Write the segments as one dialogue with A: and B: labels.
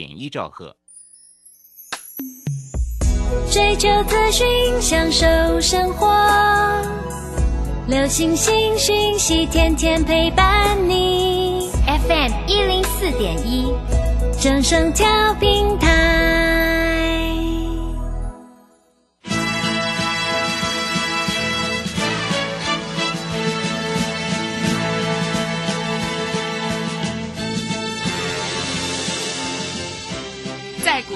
A: 点一兆赫。
B: 追求资讯，享受生活，流星星讯息，天天陪伴你。FM 一零四点一，正声调平台。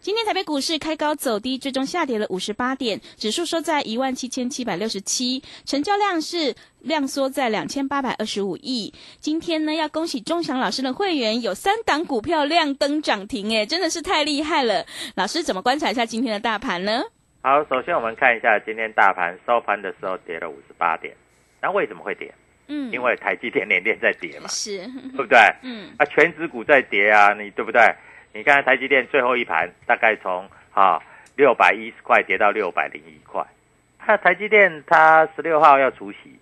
C: 今天台北股市开高走低，最终下跌了五十八点，指数收在一万七千七百六十七，成交量是量缩在两千八百二十五亿。今天呢，要恭喜钟祥老师的会员有三档股票亮灯涨停，哎，真的是太厉害了。老师怎么观察一下今天的大盘呢？
D: 好，首先我们看一下今天大盘收盘的时候跌了五十八点，那为什么会跌？
C: 嗯，
D: 因为台积电连连在跌嘛，
C: 是，
D: 对不对？
C: 嗯，
D: 啊，全指股在跌啊，你对不对？你看台积电最后一盘大概从啊六百一十块跌到六百零一块，它台积电它十六号要除息，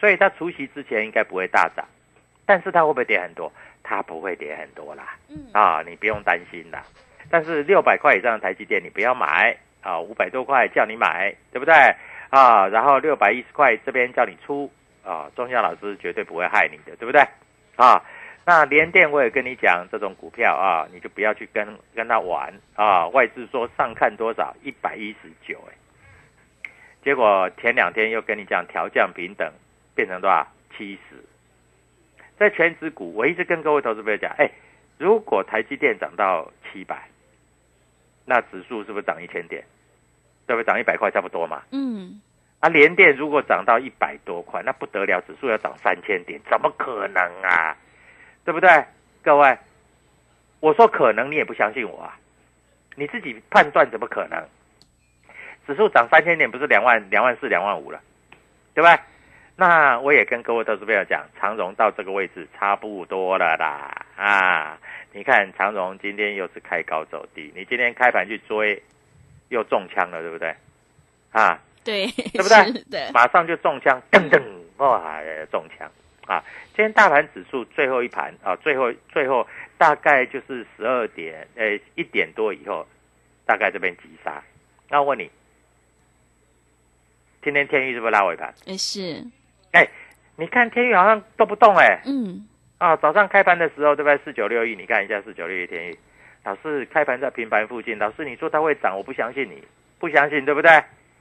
D: 所以它除息之前应该不会大涨，但是它会不会跌很多？它不会跌很多啦，
C: 嗯
D: 啊，你不用担心啦。但是六百块以上的台积电你不要买啊，五百多块叫你买，对不对？啊，然后六百一十块这边叫你出啊，钟祥老师绝对不会害你的，对不对？啊。那联电我也跟你讲，这种股票啊，你就不要去跟跟他玩啊。外资说上看多少，一百一十九，哎，结果前两天又跟你讲调降平等，变成多少？七十。在全指股，我一直跟各位投资朋友讲，哎，如果台积电涨到七百，那指数是不是涨一千点？对不对？涨一百块差不多嘛。
C: 嗯，
D: 啊，联电如果涨到一百多块，那不得了，指数要涨三千点，怎么可能啊？对不对，各位？我说可能，你也不相信我啊？你自己判断怎么可能？指数涨三千点，不是两万、两万四、两万五了，对吧？那我也跟各位投资朋友讲，长荣到这个位置差不多了啦啊！你看长荣今天又是开高走低，你今天开盘去追，又中枪了，对不对？啊，
C: 对，
D: 对不对马上就中枪，噔噔，哇，中枪啊！今天大盘指数最后一盘啊，最后最后大概就是十二点，呃，一点多以后，大概这边急杀。那我问你，今天天域是不是拉尾盘？
C: 哎是，
D: 哎，你看天域好像都不动哎、
C: 嗯，
D: 啊，早上开盘的时候对不对？四九六一，你看一下四九六一天域，老师开盘在平盘附近，老师你说它会涨，我不相信你，不相信对不对？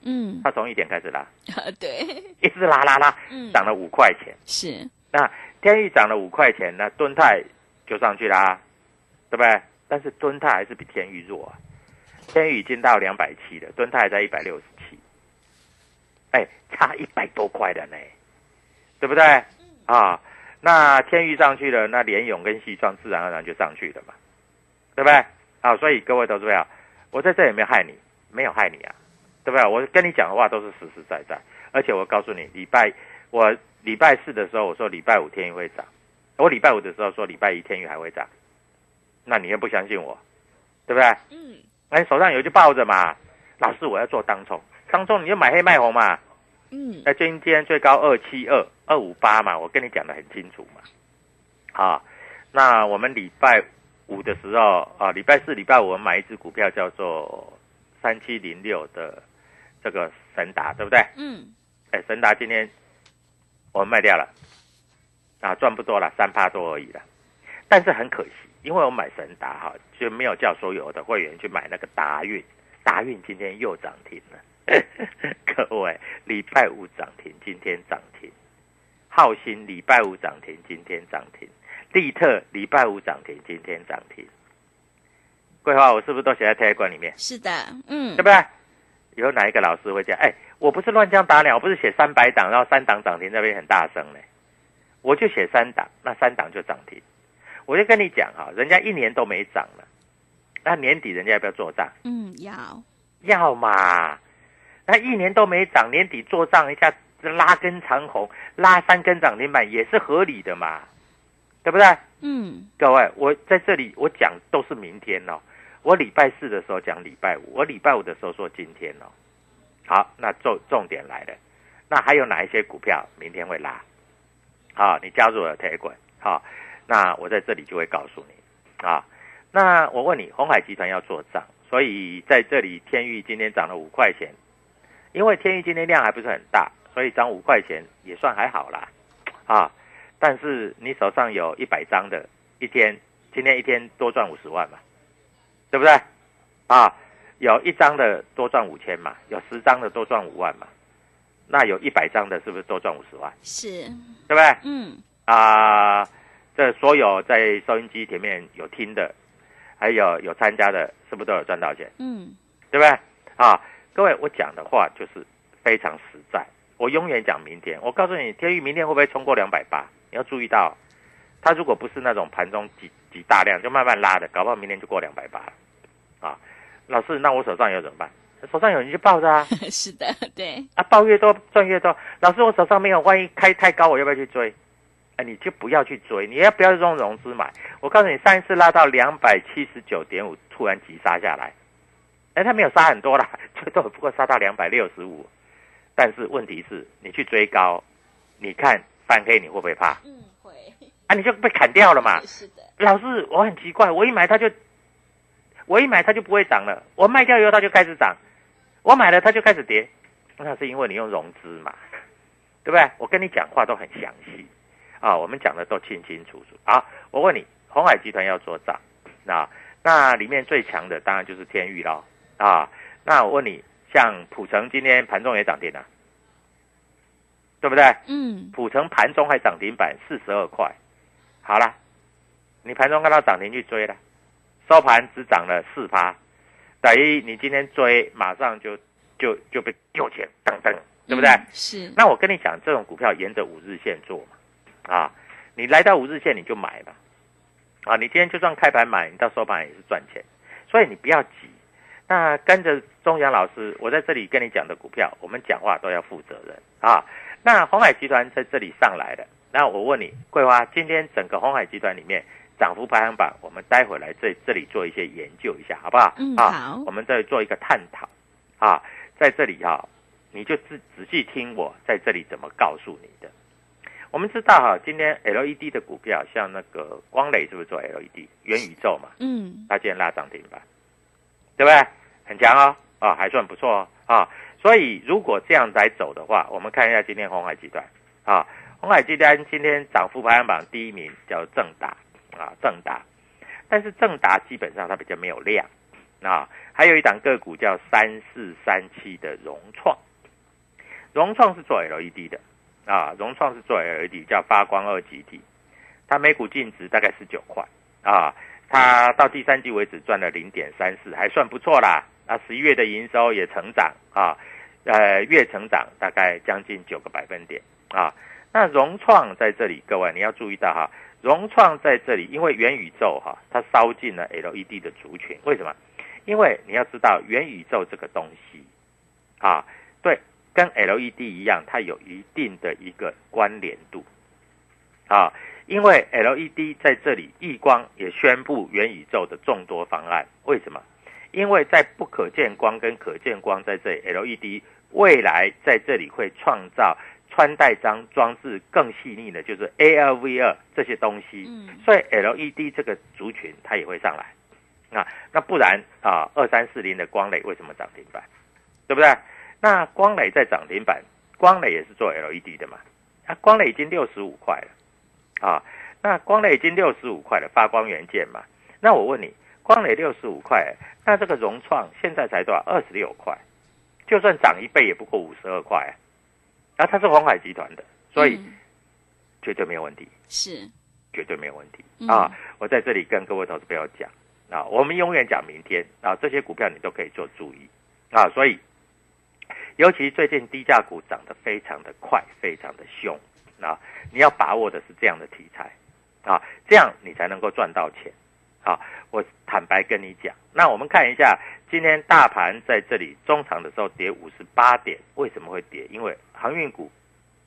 C: 嗯，
D: 它从一点开始拉，啊
C: 对，
D: 一直拉拉拉，
C: 嗯，
D: 涨了五块钱。
C: 是，
D: 那天域涨了五块钱，那敦泰就上去啦，对不对？但是敦泰还是比天域弱啊，天域已经到两百七了，敦泰还在一百六十七，哎，差一百多块的呢，对不对？啊，那天域上去了，那联勇跟西创自然而然就上去了嘛，对不对？啊，所以各位投资者，我在这里没有害你，没有害你啊，对不对？我跟你讲的话都是实实在在，而且我告诉你，礼拜我礼拜四的时候我说礼拜五天宇会涨，我礼拜五的时候说礼拜一天宇还会涨，那你又不相信我，对不对？
C: 嗯，
D: 哎，手上有就抱着嘛。老师，我要做当冲，当冲你就买黑卖红嘛。
C: 嗯，
D: 那今天最高二七二二五八嘛，我跟你讲的很清楚嘛。好，那我们礼拜五的时候啊，礼拜四、礼拜五我们买一只股票叫做三七零六的这个神达，对不对？
C: 嗯，
D: 哎，神达今天我们卖掉了，啊，赚不多了，三趴多而已了。但是很可惜，因为我买神达哈，就没有叫所有的会员去买那个达运，达运今天又涨停了。各位，礼拜五涨停，今天涨停；浩鑫礼拜五涨停，今天涨停；利特礼拜五涨停，今天涨停。桂花，我是不是都写在 T 管里面？
C: 是的，嗯
D: 对，不对？有哪一个老师会讲？哎，我不是乱枪打鸟，我不是写三百档，然后三档涨停那边很大声呢，我就写三档，那三档就涨停。我就跟你讲哈，人家一年都没涨了，那年底人家要不要做账？
C: 嗯，要，
D: 要嘛，那一年都没涨，年底做账一下拉根长红，拉三根涨停板也是合理的嘛，对不对？
C: 嗯，
D: 各位，我在这里我讲都是明天哦。我礼拜四的时候讲礼拜五，我礼拜五的时候说今天哦。好，那重重点来了，那还有哪一些股票明天会拉？好，你加入了 t 滚，好，那我在这里就会告诉你啊。那我问你，红海集团要做账，所以在这里天域今天涨了五块钱，因为天域今天量还不是很大，所以涨五块钱也算还好啦，啊。但是你手上有一百张的，一天今天一天多赚五十万嘛，对不对？啊，有一张的多赚五千嘛，有十张的多赚五万嘛，那有一百张的是不是多赚五十万？
C: 是，
D: 对不对？
C: 嗯，
D: 啊，这所有在收音机前面有听的，还有有参加的，是不是都有赚到钱？
C: 嗯，
D: 对不对？啊，各位，我讲的话就是非常实在。我永远讲明天。我告诉你，天宇明天会不会冲过两百八？你要注意到，它如果不是那种盘中挤挤大量，就慢慢拉的，搞不好明天就过两百八了。啊，老师，那我手上有怎么办？手上有你就抱着啊，
C: 是的，对，
D: 啊，抱越多赚越多。老师，我手上没有，万一开太高，我要不要去追？哎，你就不要去追，你要不要用融资买？我告诉你，上一次拉到两百七十九点五，突然急杀下来，哎，他没有杀很多啦，最多不过杀到两百六十五。但是问题是，你去追高，你看翻黑你会不会怕？
C: 嗯，会，
D: 啊，你就被砍掉了嘛。
C: 是的，
D: 老师，我很奇怪，我一买它就，我一买它就不会涨了，我卖掉以后它就开始涨，我买了它就开始跌，那是因为你用融资嘛，对不对？我跟你讲话都很详细，啊，我们讲的都清清楚楚。好，我问你，红海集团要做账，那那里面最强的当然就是天域喽，啊，那我问你，像普城今天盘中也涨停了，对不对？
C: 嗯，
D: 普城盘中还涨停板四十二块，好了，你盘中看到涨停去追了，收盘只涨了四趴，等于你今天追马上就就就被丢钱，等等，对不对？
C: 嗯是，
D: 那我跟你讲，这种股票沿着五日线做嘛，啊，你来到五日线你就买嘛，啊，你今天就算开盘买，你到收盘也是赚钱，所以你不要急。那跟着中阳老师，我在这里跟你讲的股票，我们讲话都要负责任啊。那红海集团在这里上来的，那我问你，桂花，今天整个红海集团里面涨幅排行榜，我们待会来这这里做一些研究一下，好不好？
C: 嗯
D: 啊
C: 好
D: 我们再做一个探讨啊，在这里哈、你就仔仔细听我在这里怎么告诉你的。我们知道哈、今天 LED 的股票，像那个光磊是不是做 LED 元宇宙嘛？
C: 嗯，
D: 它今天拉涨停板，对不对？很强哦，啊，还算不错哦，啊，所以如果这样来走的话，我们看一下今天红海集团，啊，红海集团今天涨幅排行榜第一名叫正达，啊，正达，但是正达基本上它比较没有量，啊，还有一档个股叫三四三七的融创，融创是做 LED 的，啊，融创是做 LED 叫发光二极体，它每股净值大概十九块，啊。它到第三季为止赚了零点三四，还算不错啦。啊十一月的营收也成长啊，呃，月成长大概将近九个百分点啊。那融创在这里，各位你要注意到哈，融创在这里，因为元宇宙哈，它烧进了 LED 的族群，为什么？因为你要知道元宇宙这个东西啊，对，跟 LED 一样，它有一定的一个关联度啊。因为 LED 在这里，易光也宣布元宇宙的众多方案。为什么？因为在不可见光跟可见光在这里，LED 未来在这里会创造穿戴装装置更细腻的，就是 ALV 二这些东西，
C: 嗯
D: 所以 LED 这个族群它也会上来啊。那不然啊，二三四零的光磊为什么涨停板？对不对？那光磊在涨停板，光磊也是做 LED 的嘛，啊，光磊已经六十五块了啊，那光磊已经六十五块了，发光元件嘛。那我问你，光磊六十五块，那这个融创现在才多少？二十六块，就算涨一倍也不过五十二块啊。然后它是红海集团的，所以
C: 嗯。
D: 绝对没有问题，
C: 是。
D: 绝对没有问题。
C: 嗯。
D: 啊！我在这里跟各位投资朋友讲啊，我们永远讲明天啊，这些股票你都可以做注意。啊，所以尤其最近低价股涨得非常的快，非常的凶啊，你要把握的是这样的题材啊，这样你才能够赚到钱。啊！我坦白跟你讲，那我们看一下今天大盘在这里中场的时候跌五十八点，为什么会跌？因为航运股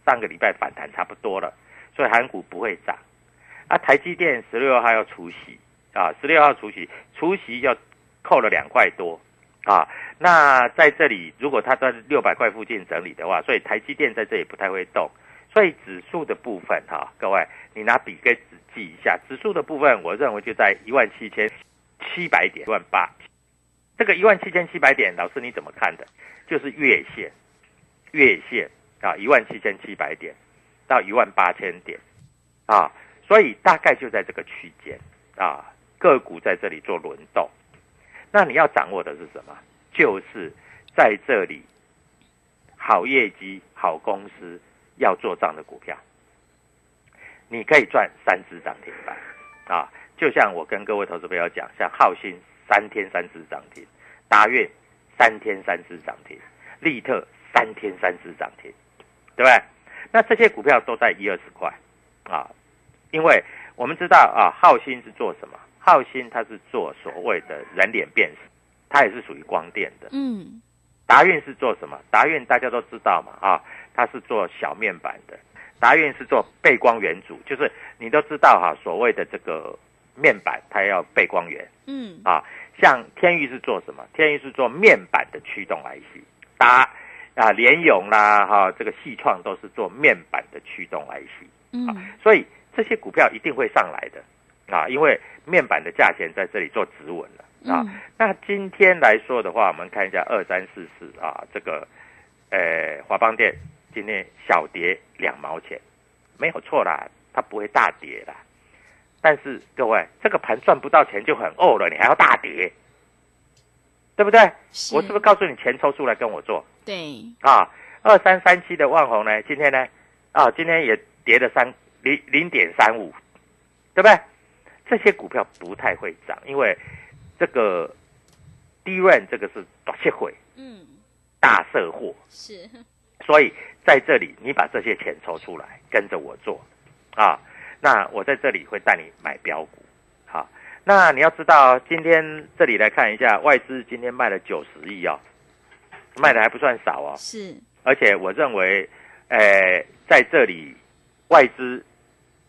D: 上个礼拜反弹差不多了，所以韩股不会涨。啊，台积电十六号要除息啊，十六号除息，除息要扣了两块多啊。那在这里，如果它在六百块附近整理的话，所以台积电在这里不太会动。所以指数的部分哈、各位你拿笔跟纸记一下，指数的部分我认为就在一万七千七百点，一万八。这个一万七千七百点，老师你怎么看的？就是月线，月线啊，一万七千七百点到一万八千点啊，所以大概就在这个区间啊，个股在这里做轮动。那你要掌握的是什么？就是在这里好业绩、好公司要做账的股票，你可以赚三只涨停板啊！就像我跟各位投资朋友讲，像浩鑫三天三只涨停，达运三天三只涨停，利特三天三只涨停，对不对？那这些股票都在一二十块啊，因为我们知道啊，浩鑫是做什么？浩鑫它是做所谓的人脸辨识，它也是属于光电的。
C: 嗯
D: 达运是做什么？达运大家都知道嘛，啊，它是做小面板的。达运是做背光元组，就是你都知道哈、所谓的这个面板它要背光源
C: 嗯
D: 啊。像天域是做什么？天域是做面板的驱动 IC，达啊联咏啦哈、这个细创都是做面板的驱动 IC。
C: 嗯
D: 所以这些股票一定会上来的啊，因为面板的价钱在这里做止稳了啊。
C: 嗯
D: 那今天来说的话，我们看一下二三四四啊，这个呃华邦电今天小跌两毛钱，没有错啦，它不会大跌啦。但是各位，这个盘赚不到钱就很饿了，你还要大跌，对不对？
C: 是
D: 我是不是告诉你钱抽出来跟我做？
C: 对
D: 啊，二三三七的万红呢，今天呢，啊，今天也跌了三零零点三五，对不对？这些股票不太会涨，因为这个低润这个是短切会
C: 嗯
D: 大色货，
C: 是
D: 所以在这里你把这些钱抽出来，跟着我做啊。那我在这里会带你买标股，好。那你要知道，今天这里来看一下，外资今天卖了九十亿哦，卖的还不算少哦。
C: 是
D: 而且我认为，呃，在这里外资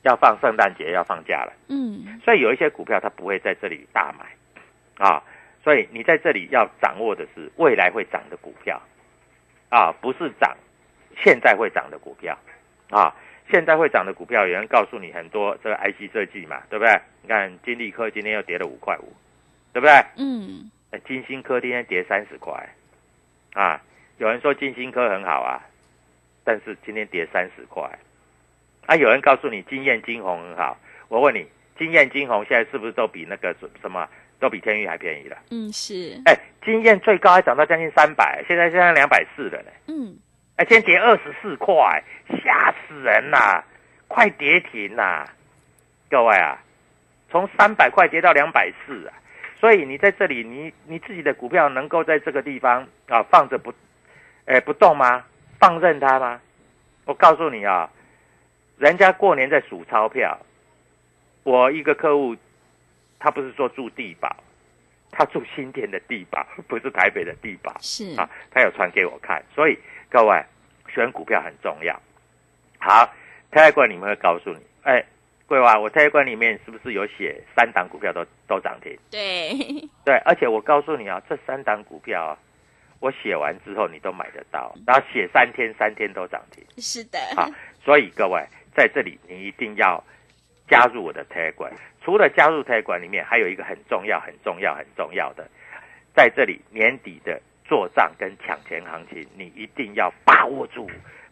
D: 要放圣诞节要放假了，
C: 嗯
D: 所以有一些股票它不会在这里大买啊，所以你在这里要掌握的是未来会涨的股票啊，不是涨现在会涨的股票啊。现在会涨的股票，有人告诉你很多这个 IC 设计嘛，对不对？你看金利科今天又跌了五块五，对不对？
C: 嗯
D: 哎金星科今天跌三十块，啊，有人说金星科很好啊，但是今天跌三十块，啊，有人告诉你金燕金红很好，我问你，金燕金红现在是不是都比那个什么都比天域还便宜了？
C: 嗯是
D: 哎，金燕最高还涨到将近三百，现在现在两百四了呢，
C: 嗯
D: 哎，今天跌二十四块，吓死人啦，快跌停啦，各位啊，从三百块跌到两百四啊。所以你在这里，你你自己的股票能够在这个地方啊放着不，哎不动吗？放任它吗？我告诉你啊，人家过年在数钞票，我一个客户，他不是说住地堡，他住新店的地堡，不是台北的地堡
C: 是
D: 啊，他有传给我看。所以各位选股票很重要。好，泰冠里面会告诉你，哎，桂花，我泰冠里面是不是有写三档股票都都涨停？
C: 对
D: 对，而且我告诉你啊，这三档股票啊，我写完之后你都买得到，然后写三天三天都涨停
C: 是的，
D: 好！所以各位在这里你一定要加入我的 Telegram。除了加入 Telegram 里面，还有一个很重要、很重要、很重要的，在这里年底的做账跟抢钱行情，你一定要把握住、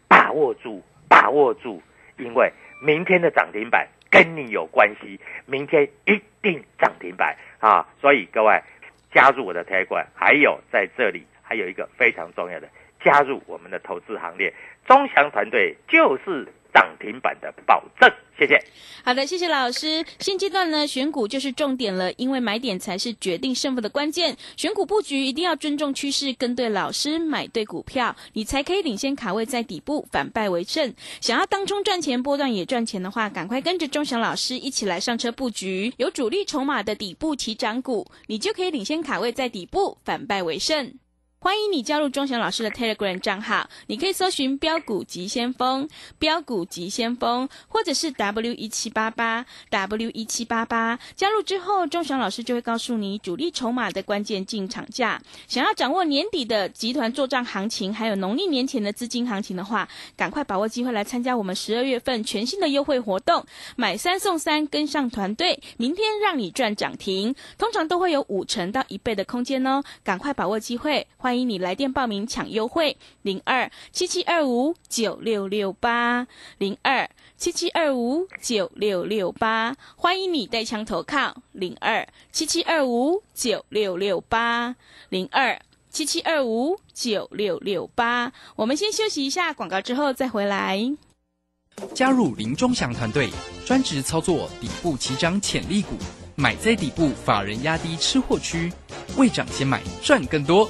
D: 把握住、把握住，因为明天的涨停板跟你有关系，明天一定涨停板啊！所以各位加入我的 ta 管还有在这里还有一个非常重要的，加入我们的投资行列，中祥团队就是涨停板的保证。谢谢。
C: 好的，谢谢老师。现阶段呢，选股就是重点了，因为买点才是决定胜负的关键。选股布局一定要尊重趋势，跟对老师，买对股票，你才可以领先卡位在底部，反败为胜。想要当冲赚钱，波段也赚钱的话，赶快跟着钟祥老师一起来上车布局，有主力筹码的底部起涨股，你就可以领先卡位在底部，反败为胜。欢迎你加入钟祥老师的 Telegram 账号，你可以搜寻“标股急先锋”、“标股急先锋”，或者是 W 一七八八 W 一七八八。加入之后，钟祥老师就会告诉你主力筹码的关键进场价。想要掌握年底的集团做账行情，还有农历年前的资金行情的话，赶快把握机会来参加我们十二月份全新的优惠活动，买三送三，跟上团队，明天让你赚涨停。通常都会有五成到一倍的空间哦，赶快把握机会。欢迎你来电报名抢优惠，零二七七二五九六六八，零二七七二五九六六八。欢迎你带枪投靠，零二七七二五九六六八，零二七七二五九六六八。我们先休息一下广告，之后再回来。
A: 加入林中祥团队，专职操作底部起涨潜力股，买在底部，法人压低吃货区，未涨先买赚更多。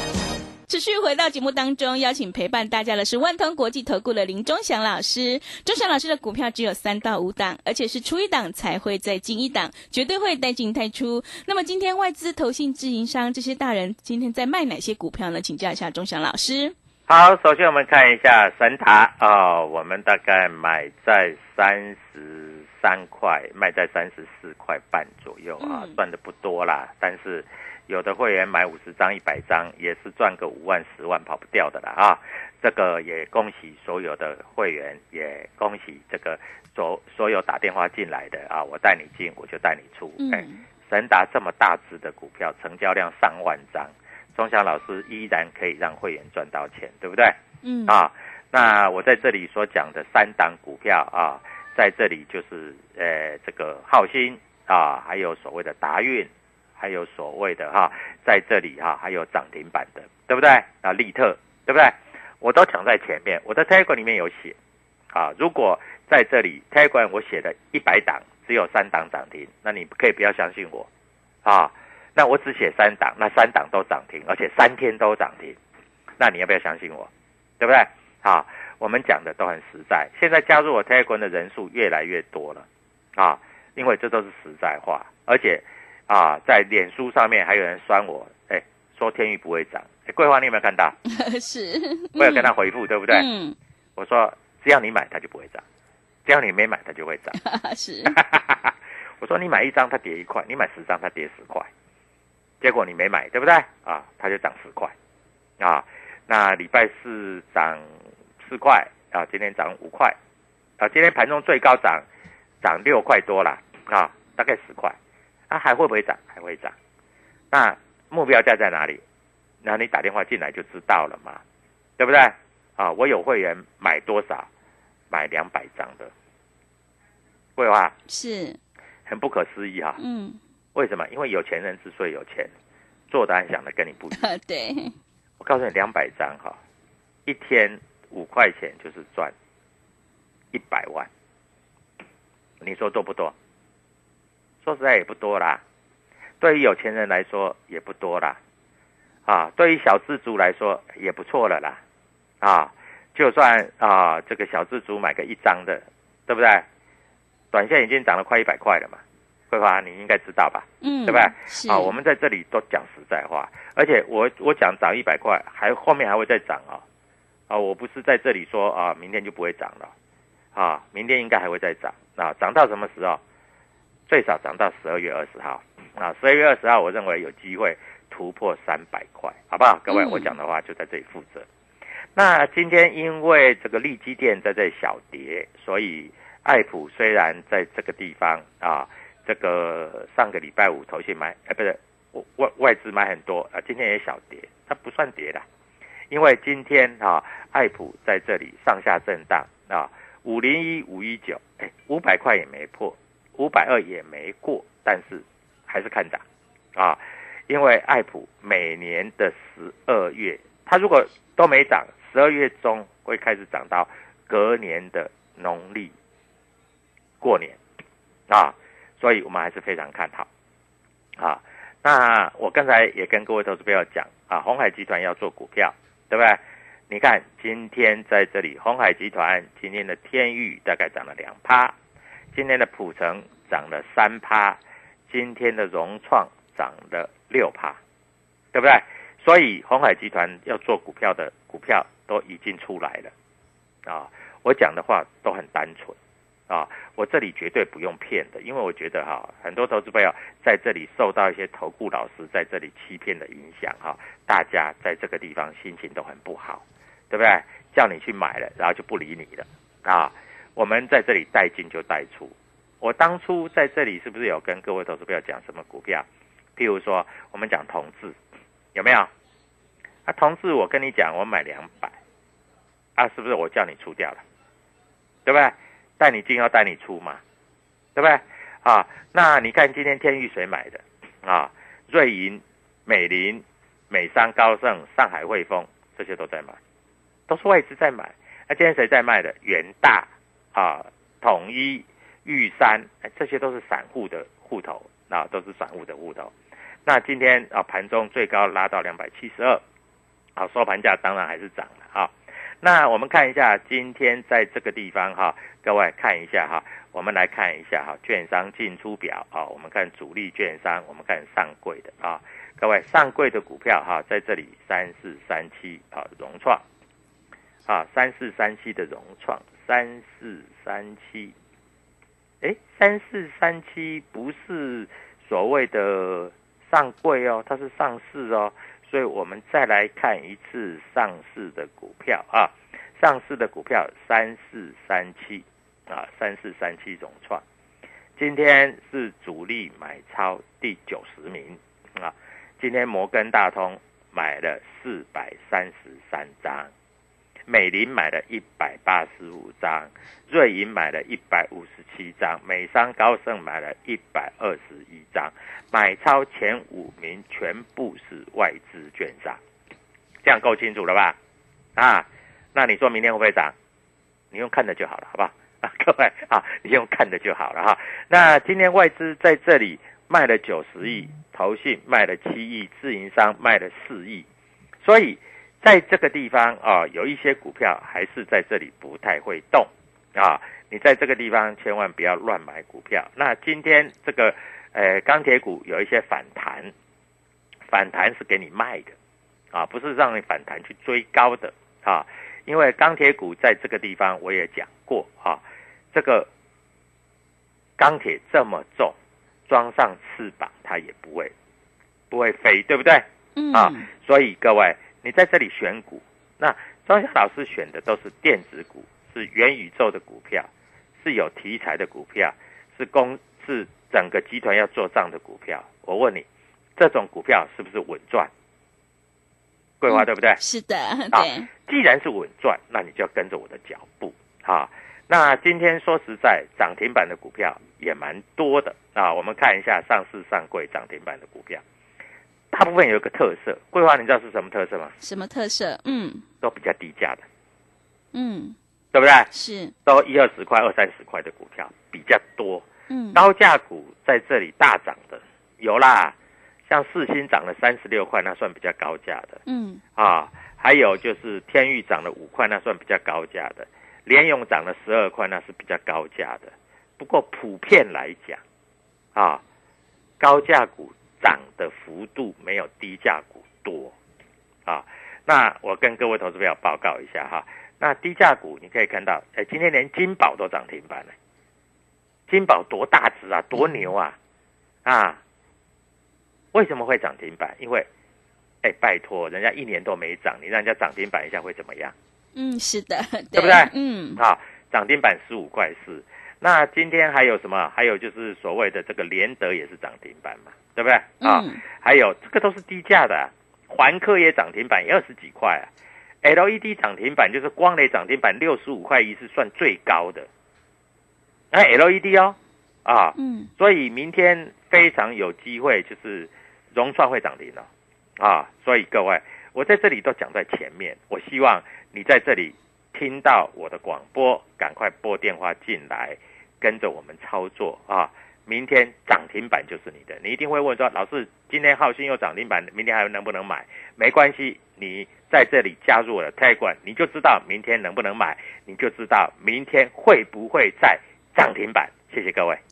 C: 持续回到节目当中，邀请陪伴大家的是万通国际投顾的林忠祥老师。忠祥老师的股票只有三到五档，而且是出一档才会再进一档，绝对会带进带出。那么今天外资、投信、自营商这些大人今天在卖哪些股票呢？请教一下忠祥老师。
D: 好，首先我们看一下神塔哦，我们大概买在三十三块，卖在三十四块半左右啊，赚的不多啦，但是。有的会员买五十张、一百张，也是赚个五万、十万跑不掉的啦啊！这个也恭喜所有的会员，也恭喜这个所所有打电话进来的啊！我带你进，我就带你出。哎，神达这么大只的股票，成交量上万张，钟祥老师依然可以让会员赚到钱，对不对？
C: 嗯
D: 啊，那我在这里所讲的三档股票啊，在这里就是呃这个浩鑫啊，还有所谓的达运。还有所谓的哈，在这里哈，还有涨停板的，对不对？啊，利特，对不对？我都抢在前面。我的 tag 里面有写，啊，如果在这里 tag 我写的一百档只有三档涨停，那你可以不要相信我，啊，那我只写三档，那三档都涨停，而且三天都涨停，那你要不要相信我？对不对？啊，我们讲的都很实在。现在加入我 tag 的人数越来越多了，啊，因为这都是实在话，而且。啊，在脸书上面还有人酸我，哎，说天宇不会涨。哎，桂花你有没有看到？
C: 是，
D: 我有跟他回复，对不对？
C: 嗯。
D: 我说只要你买，它就不会涨；只要你没买，它就会涨。
C: 是。
D: 我说你买一张，它跌一块；你买十张，它跌十块。结果你没买，对不对？啊，它就涨十块。啊，那礼拜四涨四块，啊，今天涨五块，啊，今天盘中最高涨涨六块多了，啊，大概十块。它还会不会涨？还会涨。那目标价在哪里？那你打电话进来就知道了嘛，对不对？啊，我有会员买多少？买两百张的，会话
C: 是
D: 很不可思议哈。
C: 嗯。
D: 为什么？因为有钱人之所以有钱，做的想的跟你不一样。
C: 对。
D: 我告诉你，两百张哈，一天五块钱就是赚一百万。你说多不多？说实在也不多啦，对于有钱人来说也不多啦，啊，对于小资族来说也不错了啦，啊，就算啊这个小资族买个一张的，对不对？短线已经涨了快一百块了嘛，桂花你应该知道吧？
C: 嗯，
D: 对不对？
C: 是。
D: 啊，我们在这里都讲实在话，而且我我讲涨一百块，还后面还会再涨哦，啊，我不是在这里说啊，明天就不会涨了，啊，明天应该还会再涨，啊，涨到什么时候？最少涨到十二月二十号，啊，十二月二十号，我认为有机会突破三百块，好不好？各位，
C: 嗯
D: 我讲的话就在这里负责。那今天因为这个利基店在这里小跌，所以爱普虽然在这个地方啊，这个上个礼拜五头先买，哎，不是外外资买很多啊，今天也小跌，它不算跌的，因为今天啊，爱普在这里上下震荡啊，五零一五一九，哎，五百块也没破，五百二也没过，但是还是看涨啊，因为爱普每年的十二月，它如果都没涨，十二月中会开始涨到隔年的农历过年啊，所以我们还是非常看好啊。那我刚才也跟各位投资朋友讲啊，红海集团要做股票，对不对？你看今天在这里，红海集团今天的天域大概涨了两趴，今天的普成涨了三趴，今天的融创涨了六趴，对不对？所以红海集团要做股票的股票都已经出来了啊！我讲的话都很单纯啊，我这里绝对不用骗的，因为我觉得哈，很多投资朋友在这里受到一些投顾老师在这里欺骗的影响哈，大家在这个地方心情都很不好，对不对？叫你去买了，然后就不理你了啊！我们在这里带进就带出，我当初在这里是不是有跟各位投资朋友讲什么股票？譬如说，我们讲同志。有没有？啊，同志，我跟你讲，我买两百，啊，是不是我叫你出掉了？对不对？带你进要带你出嘛，对不对？啊，那你看今天天域谁买的？啊，瑞银、美林、美商、高盛、上海汇丰这些都在买，都是外资在买。那今天谁在卖的？元大啊，统一、玉山，哎，这些都是散户的户头，啊，都是散户的户头。那今天啊，盘中最高拉到两百七十二，好，收盘价当然还是涨了啊。那我们看一下今天在这个地方哈，各位看一下哈，我们来看一下哈，券商进出表啊，我们看主力券商，我们看上柜的啊，各位上柜的股票哈，在这里三四三七啊，融创啊，三四三七的融创，三四三七，哎，三四三七不是所谓的。上柜哦，它是上市哦，所以我们再来看一次上市的股票啊，上市的股票三四三七啊，三四三七融创，今天是主力买超第九十名啊，今天摩根大通买了四百三十三张。美林买了一百八十五张，瑞银买了一百五十七张，美商高盛买了一百二十一张，买超前五名全部是外资券商，这样够清楚了吧？啊，那你说明天会不会涨？你用看的就好了，好不好？啊，各位啊，你用看的就好了哈。那今天外资在这里卖了九十亿，投信卖了七亿，自营商卖了四亿，所以。在这个地方啊，有一些股票还是在这里不太会动啊。你在这个地方千万不要乱买股票。那今天这个呃钢铁股有一些反弹，反弹是给你卖的啊，不是让你反弹去追高的啊。因为钢铁股在这个地方我也讲过啊，这个钢铁这么重，装上翅膀它也不会不会飞，对不对？
C: 嗯
D: 啊，所以各位。你在这里选股，那庄家老师选的都是电子股，是元宇宙的股票，是有题材的股票，是公是整个集团要做账的股票。我问你，这种股票是不是稳赚？桂花对不对？
C: 是的，
D: 啊
C: 对。
D: 既然是稳赚，那你就要跟着我的脚步啊。那今天说实在，涨停板的股票也蛮多的啊。我们看一下上市上柜涨停板的股票。大部分有一个特色，桂花，你知道是什么特色吗？
C: 什么特色？嗯，
D: 都比较低价的，
C: 嗯，
D: 对不对？
C: 是，
D: 都一二十块、二三十块的股票比较多。
C: 嗯，
D: 高价股在这里大涨的有啦，像四星涨了三十六块，那算比较高价的。
C: 嗯，
D: 啊，还有就是天域涨了五块，那算比较高价的。联勇涨了十二块，那是比较高价的。不过普遍来讲，啊，高价股涨的幅度没有低价股多啊。那我跟各位投资朋友报告一下哈，那低价股你可以看到，哎，今天连金宝都涨停板了。金宝多大只啊，多牛啊，啊！为什么会涨停板？因为，哎，拜托，人家一年都没涨，你让人家涨停板一下会怎么样？
C: 嗯，是的，
D: 对不对？
C: 嗯，
D: 啊，涨停板十五块四。那今天还有什么？还有就是所谓的这个联德也是涨停板嘛，对不对？啊，还有这个都是低价的，环科也涨停板，也二十几块啊。LED 涨停板就是光磊涨停板六十五块一是算最高的。哎，LED 哦，啊，嗯，所以明天非常有机会，就是融创会涨停了，啊，所以各位，我在这里都讲在前面，我希望你在这里听到我的广播，赶快拨电话进来，跟着我们操作啊，明天涨停板就是你的，你一定会问说，老师，今天浩信又涨停板，明天还能不能买？没关系，你在这里加入我的泰管，你就知道明天能不能买，你就知道明天会不会再。涨停板，谢谢各位。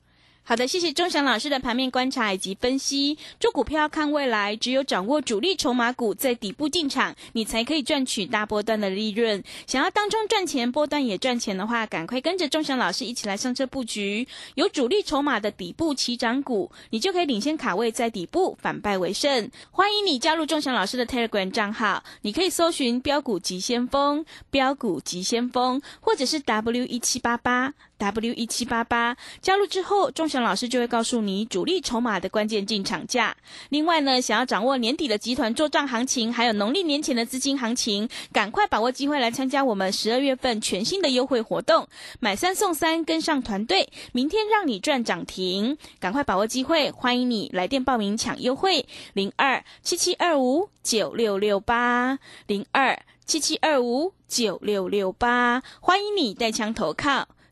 C: 好的，谢谢钟祥老师的盘面观察以及分析。做股票看未来，只有掌握主力筹码股在底部进场，你才可以赚取大波段的利润。想要当中赚钱，波段也赚钱的话，赶快跟着钟祥老师一起来上车布局。有主力筹码的底部起涨股，你就可以领先卡位在底部，反败为胜。欢迎你加入钟祥老师的 Telegram 账号，你可以搜寻标股急先锋、标股急先锋，或者是 W 一七八八。W 一七八八加入之后，钟祥老师就会告诉你主力筹码的关键进场价。另外呢，想要掌握年底的集团做账行情，还有农历年前的资金行情，赶快把握机会来参加我们十二月份全新的优惠活动，买三送三，跟上团队，明天让你赚涨停。赶快把握机会，欢迎你来电报名抢优惠，零二七七二五九六六八零二七七二五九六六八，欢迎你带枪投靠。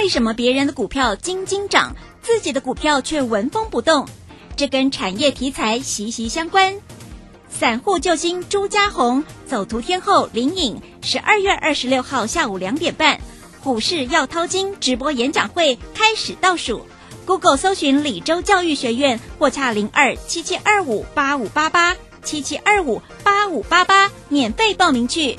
E: 为什么别人的股票斤斤涨，自己的股票却纹风不动？这跟产业题材息息相关。散户救星朱家红，走图天后林颖，十二月二十六号下午两点半，股市要掏金直播演讲会开始倒数。Google 搜寻李州教育学院，或洽零二七七二五八五八八七七二五八五八八，免费报名去。